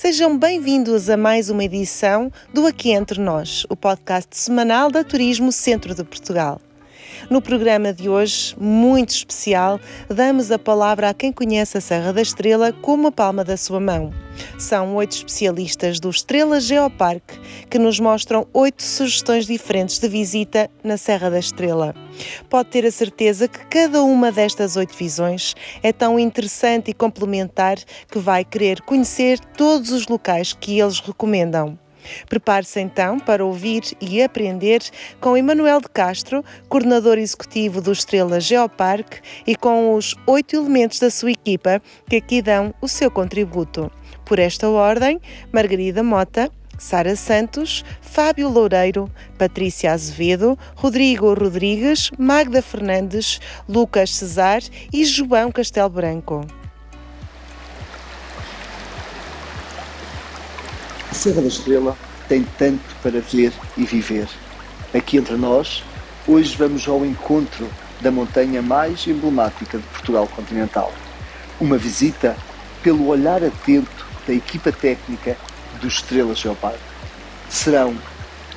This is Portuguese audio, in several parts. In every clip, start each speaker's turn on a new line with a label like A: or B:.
A: Sejam bem-vindos a mais uma edição do Aqui Entre Nós, o podcast semanal da Turismo Centro de Portugal. No programa de hoje, muito especial, damos a palavra a quem conhece a Serra da Estrela como a palma da sua mão. São oito especialistas do Estrela Geoparque que nos mostram oito sugestões diferentes de visita na Serra da Estrela. Pode ter a certeza que cada uma destas oito visões é tão interessante e complementar que vai querer conhecer todos os locais que eles recomendam. Prepare-se então para ouvir e aprender com Emanuel de Castro, coordenador executivo do Estrela Geoparque, e com os oito elementos da sua equipa que aqui dão o seu contributo. Por esta ordem, Margarida Mota, Sara Santos, Fábio Loureiro, Patrícia Azevedo, Rodrigo Rodrigues, Magda Fernandes, Lucas Cesar e João Castelo Branco.
B: Serra da Estrela tem tanto para ver e viver. Aqui entre nós, hoje vamos ao encontro da montanha mais emblemática de Portugal continental. Uma visita pelo olhar atento da equipa técnica do Estrela Geoparque. Serão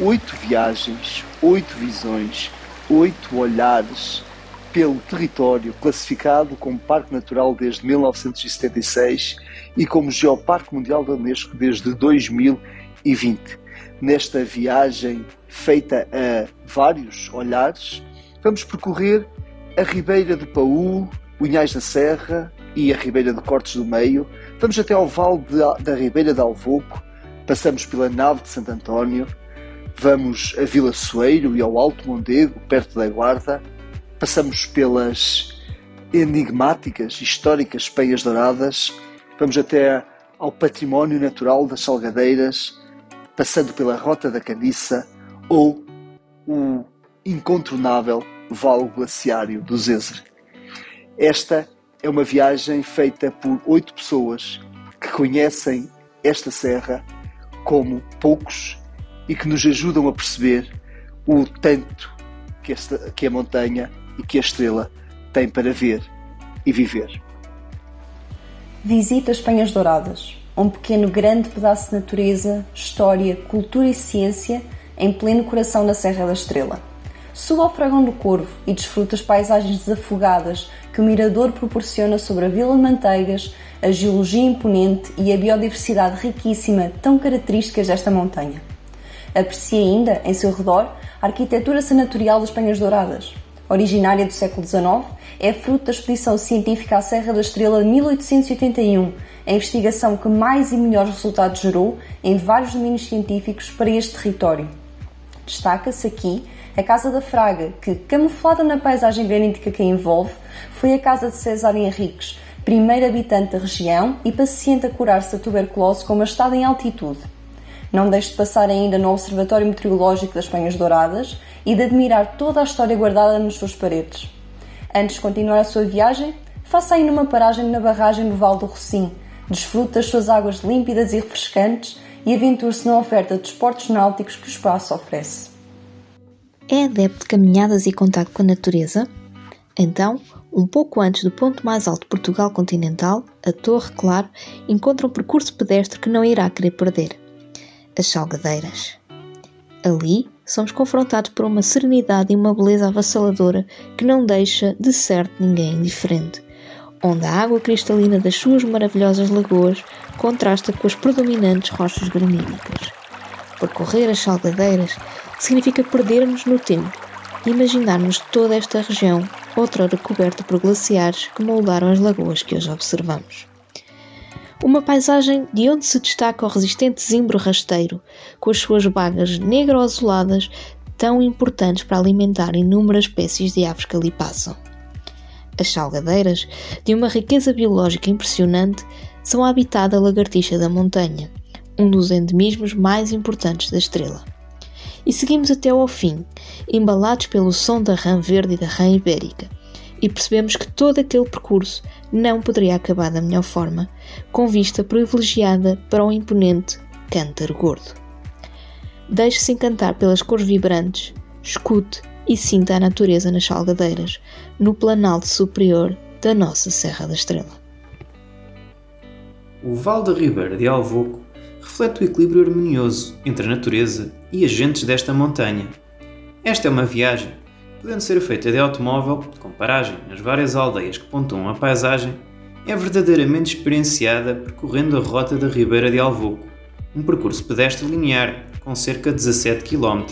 B: oito viagens, oito visões, oito olhares pelo território classificado como Parque Natural desde 1976 e como Geoparque Mundial da Unesco desde 2020. Nesta viagem feita a vários olhares, vamos percorrer a Ribeira do Paú, Unhais da Serra e a Ribeira de Cortes do Meio. Vamos até ao Vale de, da Ribeira de Alvoco, passamos pela Nave de Santo António, vamos a Vila Soeiro e ao Alto Mondego, perto da Guarda, passamos pelas enigmáticas, históricas Penhas Douradas Vamos até ao património natural das Salgadeiras, passando pela Rota da Caniça ou o incontornável Vale Glaciário do Zézer. Esta é uma viagem feita por oito pessoas que conhecem esta serra como poucos e que nos ajudam a perceber o tanto que, esta, que a montanha e que a estrela têm para ver e viver.
C: Visita as Penhas Douradas, um pequeno grande pedaço de natureza, história, cultura e ciência em pleno coração da Serra da Estrela. Suba ao Fragão do Corvo e desfruta as paisagens desafogadas que o mirador proporciona sobre a Vila Manteigas, a geologia imponente e a biodiversidade riquíssima tão características desta montanha. Aprecie ainda, em seu redor, a arquitetura senatorial das Penhas Douradas, originária do século XIX, é fruto da expedição científica à Serra da Estrela de 1881, a investigação que mais e melhores resultados gerou em vários domínios científicos para este território. Destaca-se aqui a Casa da Fraga, que, camuflada na paisagem granítica que a envolve, foi a casa de César Henriques, primeiro habitante da região e paciente a curar-se da tuberculose com uma estada em altitude. Não deixe de passar ainda no Observatório Meteorológico das Penhas Douradas e de admirar toda a história guardada nas suas paredes. Antes de continuar a sua viagem, faça ainda uma paragem na barragem do Val do Rocim, desfrute das suas águas límpidas e refrescantes e aventure-se na oferta de esportes náuticos que o espaço oferece.
D: É adepto de caminhadas e contato com a natureza? Então, um pouco antes do ponto mais alto de Portugal continental, a Torre Claro encontra um percurso pedestre que não irá querer perder as Salgadeiras. Ali, somos confrontados por uma serenidade e uma beleza avassaladora que não deixa, de certo, ninguém indiferente, onde a água cristalina das suas maravilhosas lagoas contrasta com as predominantes rochas graníticas. Percorrer as Salgadeiras significa perdermos no tempo e imaginarmos toda esta região, outrora coberta por glaciares que moldaram as lagoas que hoje observamos. Uma paisagem de onde se destaca o resistente zimbro rasteiro, com as suas bagas negro-azuladas tão importantes para alimentar inúmeras espécies de aves que ali passam. As salgadeiras, de uma riqueza biológica impressionante, são a habitada lagartixa da montanha, um dos endemismos mais importantes da estrela. E seguimos até ao fim, embalados pelo som da rã verde e da rã ibérica, e percebemos que todo aquele percurso não poderia acabar da melhor forma, com vista privilegiada para o imponente Cântaro Gordo. Deixe-se encantar pelas cores vibrantes, escute e sinta a natureza nas salgadeiras, no planalto superior da nossa Serra da Estrela.
E: O Val da Ribeira de Alvoco reflete o equilíbrio harmonioso entre a natureza e agentes desta montanha. Esta é uma viagem, podendo ser feita de automóvel, com paragem nas várias aldeias que pontuam a paisagem, é verdadeiramente experienciada percorrendo a rota da Ribeira de Alvoco, um percurso pedestre linear com cerca de 17 km.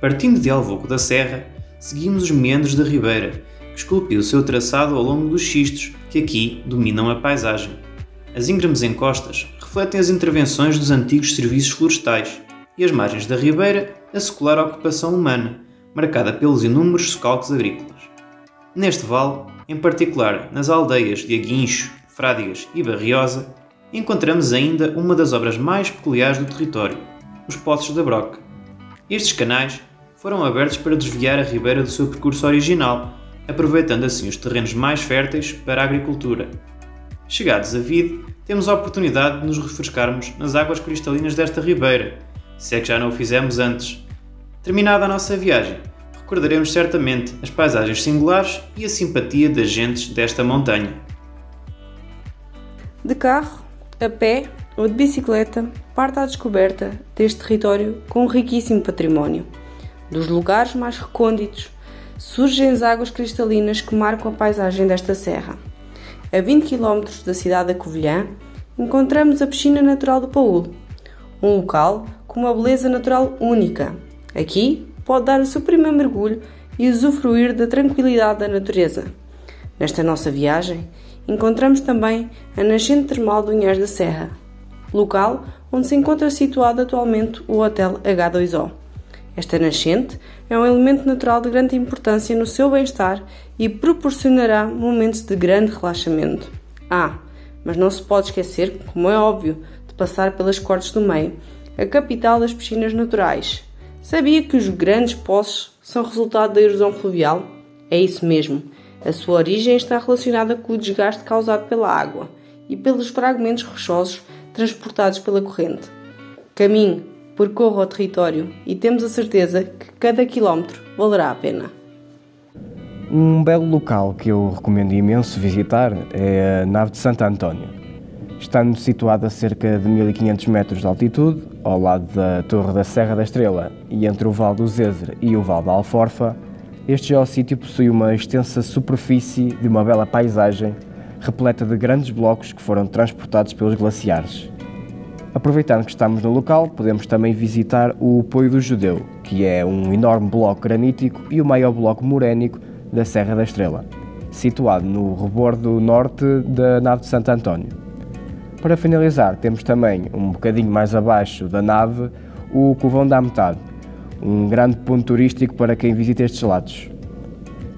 E: Partindo de Alvoco da Serra, seguimos os meandros da Ribeira, que esculpiu o seu traçado ao longo dos xistos que aqui dominam a paisagem. As íngremes encostas refletem as intervenções dos antigos serviços florestais e as margens da ribeira a secular ocupação humana, marcada pelos inúmeros socalcos agrícolas. Neste vale, em particular nas aldeias de Aguincho, Frádigas e Barriosa, encontramos ainda uma das obras mais peculiares do território, os Poços da Broca. Estes canais foram abertos para desviar a ribeira do seu percurso original, aproveitando assim os terrenos mais férteis para a agricultura. Chegados a Vide, temos a oportunidade de nos refrescarmos nas águas cristalinas desta ribeira, se é que já não o fizemos antes. Terminada a nossa viagem, recordaremos certamente as paisagens singulares e a simpatia das gentes desta montanha.
F: De carro, a pé ou de bicicleta, parte à descoberta deste território com um riquíssimo património. Dos lugares mais recônditos, surgem as águas cristalinas que marcam a paisagem desta serra. A 20 km da cidade da Covilhã, encontramos a piscina natural do Paúl, um local com uma beleza natural única. Aqui pode dar o seu primeiro mergulho e usufruir da tranquilidade da natureza. Nesta nossa viagem, encontramos também a nascente termal do Inhés da Serra, local onde se encontra situado atualmente o Hotel H2O. Esta nascente é um elemento natural de grande importância no seu bem-estar e proporcionará momentos de grande relaxamento. Ah, mas não se pode esquecer, como é óbvio, de passar pelas Cortes do Meio, a capital das piscinas naturais. Sabia que os grandes poços são resultado da erosão fluvial? É isso mesmo. A sua origem está relacionada com o desgaste causado pela água e pelos fragmentos rochosos transportados pela corrente. Caminhe, percorra o território e temos a certeza que cada quilómetro valerá a pena.
G: Um belo local que eu recomendo imenso visitar é a nave de Santo António. Estando situada a cerca de 1500 metros de altitude, ao lado da Torre da Serra da Estrela e entre o Val do Zezer e o Val da Alforfa, este geossítio possui uma extensa superfície de uma bela paisagem repleta de grandes blocos que foram transportados pelos glaciares. Aproveitando que estamos no local, podemos também visitar o Poio do Judeu, que é um enorme bloco granítico e o maior bloco morénico da Serra da Estrela, situado no rebordo norte da nave de Santo António. Para finalizar, temos também, um bocadinho mais abaixo da nave, o Covão da Metade, um grande ponto turístico para quem visita estes lados.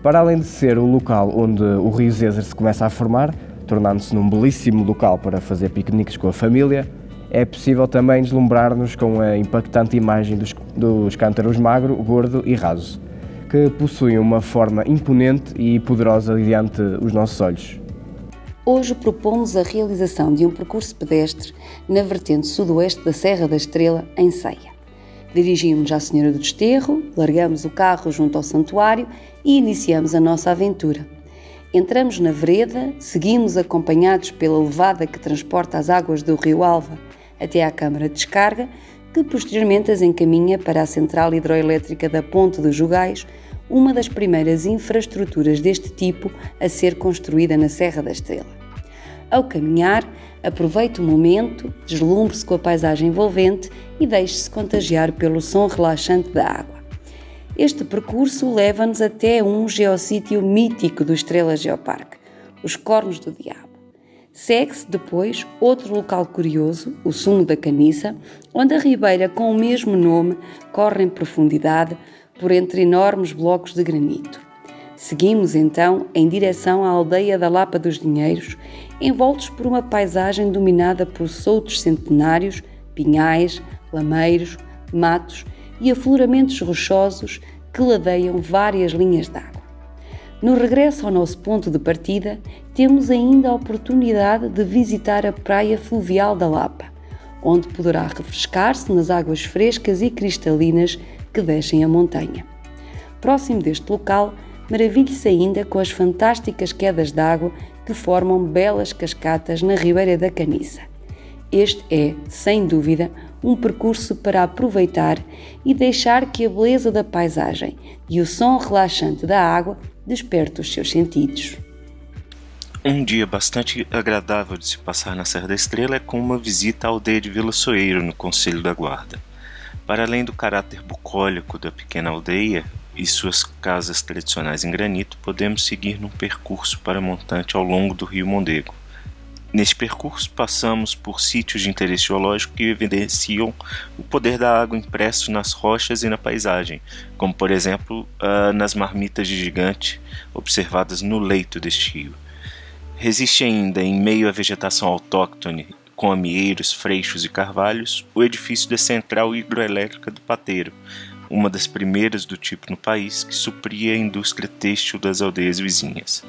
G: Para além de ser o local onde o Rio Zezer se começa a formar, tornando-se num belíssimo local para fazer piqueniques com a família, é possível também deslumbrar-nos com a impactante imagem dos, dos cântaros magro, gordo e raso, que possuem uma forma imponente e poderosa diante os nossos olhos.
H: Hoje propomos a realização de um percurso pedestre na vertente sudoeste da Serra da Estrela, em Ceia. Dirigimos-nos à Senhora do Desterro, largamos o carro junto ao santuário e iniciamos a nossa aventura. Entramos na vereda, seguimos acompanhados pela levada que transporta as águas do Rio Alva até à câmara de descarga, que posteriormente as encaminha para a central hidroelétrica da Ponte dos Jogais, uma das primeiras infraestruturas deste tipo a ser construída na Serra da Estrela. Ao caminhar, aproveite o momento, deslumbre-se com a paisagem envolvente e deixe-se contagiar pelo som relaxante da água. Este percurso leva-nos até um geossítio mítico do Estrela Geoparque, os Cornos do Diabo. Segue-se depois outro local curioso, o Sumo da Caniça, onde a ribeira com o mesmo nome corre em profundidade por entre enormes blocos de granito. Seguimos então em direção à aldeia da Lapa dos Dinheiros, envoltos por uma paisagem dominada por soltos centenários, pinhais, lameiros, matos e afloramentos rochosos que ladeiam várias linhas d'água. No regresso ao nosso ponto de partida, temos ainda a oportunidade de visitar a praia fluvial da Lapa, onde poderá refrescar-se nas águas frescas e cristalinas que descem a montanha. Próximo deste local, maravilhe-se ainda com as fantásticas quedas d'água que formam belas cascatas na Ribeira da Caniça. Este é, sem dúvida, um percurso para aproveitar e deixar que a beleza da paisagem e o som relaxante da água desperte os seus sentidos.
I: Um dia bastante agradável de se passar na Serra da Estrela é com uma visita à aldeia de Vila Soeiro, no Conselho da Guarda. Para além do caráter bucólico da pequena aldeia e suas casas tradicionais em granito, podemos seguir num percurso para montante ao longo do rio Mondego. Neste percurso, passamos por sítios de interesse geológico que evidenciam o poder da água impresso nas rochas e na paisagem, como por exemplo uh, nas marmitas de gigante observadas no leito deste rio. Resiste ainda, em meio à vegetação autóctone, com amieiros, freixos e carvalhos, o edifício da Central Hidroelétrica do Pateiro, uma das primeiras do tipo no país que supria a indústria têxtil das aldeias vizinhas.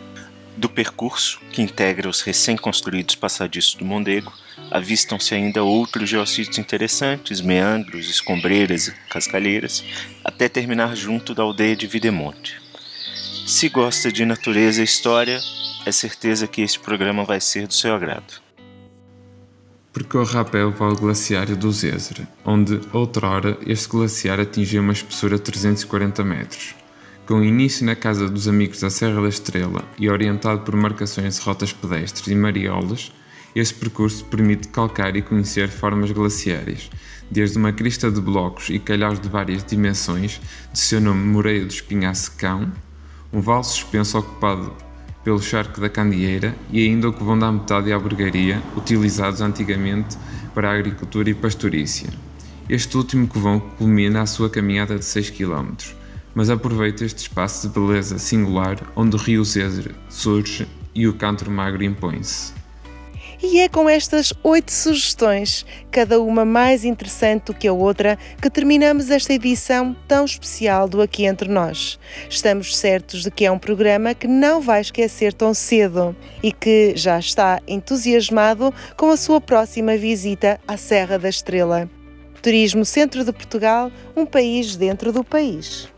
I: Do percurso, que integra os recém-construídos passadiços do Mondego, avistam-se ainda outros geossítios interessantes, meandros, escombreiras e cascalheiras, até terminar junto da aldeia de Videmonte. Se gosta de natureza e história, é certeza que este programa vai ser do seu agrado.
J: Percorra a pé o Vale Glaciário do Zézer, onde, outrora, este glaciar atingia uma espessura de 340 metros com início na Casa dos Amigos da Serra da Estrela e orientado por marcações de rotas pedestres e mariolas, este percurso permite calcar e conhecer formas glaciárias, desde uma crista de blocos e calhaus de várias dimensões, de seu nome Moreira do Espinhaço Cão, um vale suspenso ocupado pelo charco da Candieira e ainda o que vão da metade à albergaria, utilizados antigamente para a agricultura e pastorícia. Este último covão culmina a sua caminhada de 6 km, mas aproveita este espaço de beleza singular onde o rio César surge e o canto magro impõe-se.
A: E é com estas oito sugestões, cada uma mais interessante do que a outra, que terminamos esta edição tão especial do Aqui Entre Nós. Estamos certos de que é um programa que não vai esquecer tão cedo e que já está entusiasmado com a sua próxima visita à Serra da Estrela. Turismo Centro de Portugal, um país dentro do país.